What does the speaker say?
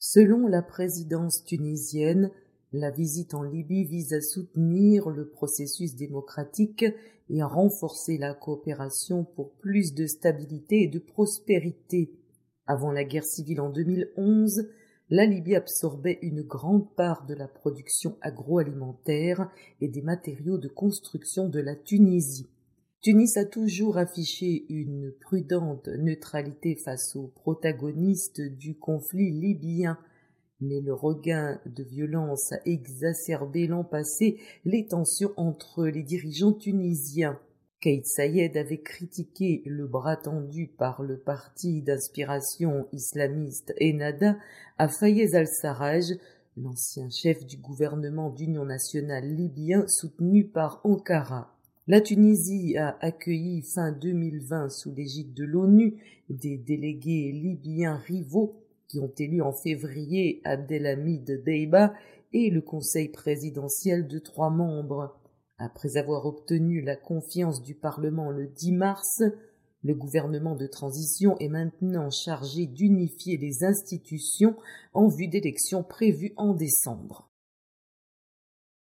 Selon la présidence tunisienne, la visite en Libye vise à soutenir le processus démocratique et à renforcer la coopération pour plus de stabilité et de prospérité. Avant la guerre civile en 2011, la Libye absorbait une grande part de la production agroalimentaire et des matériaux de construction de la Tunisie. Tunis a toujours affiché une prudente neutralité face aux protagonistes du conflit libyen, mais le regain de violence a exacerbé l'an passé les tensions entre les dirigeants tunisiens. Kate Sayed avait critiqué le bras tendu par le parti d'inspiration islamiste Ennahda à Fayez al-Sarraj, l'ancien chef du gouvernement d'union nationale libyen soutenu par Ankara. La Tunisie a accueilli fin 2020 sous l'égide de l'ONU des délégués libyens rivaux qui ont élu en février Abdelhamid Deiba et le conseil présidentiel de trois membres. Après avoir obtenu la confiance du Parlement le 10 mars, le gouvernement de transition est maintenant chargé d'unifier les institutions en vue d'élections prévues en décembre.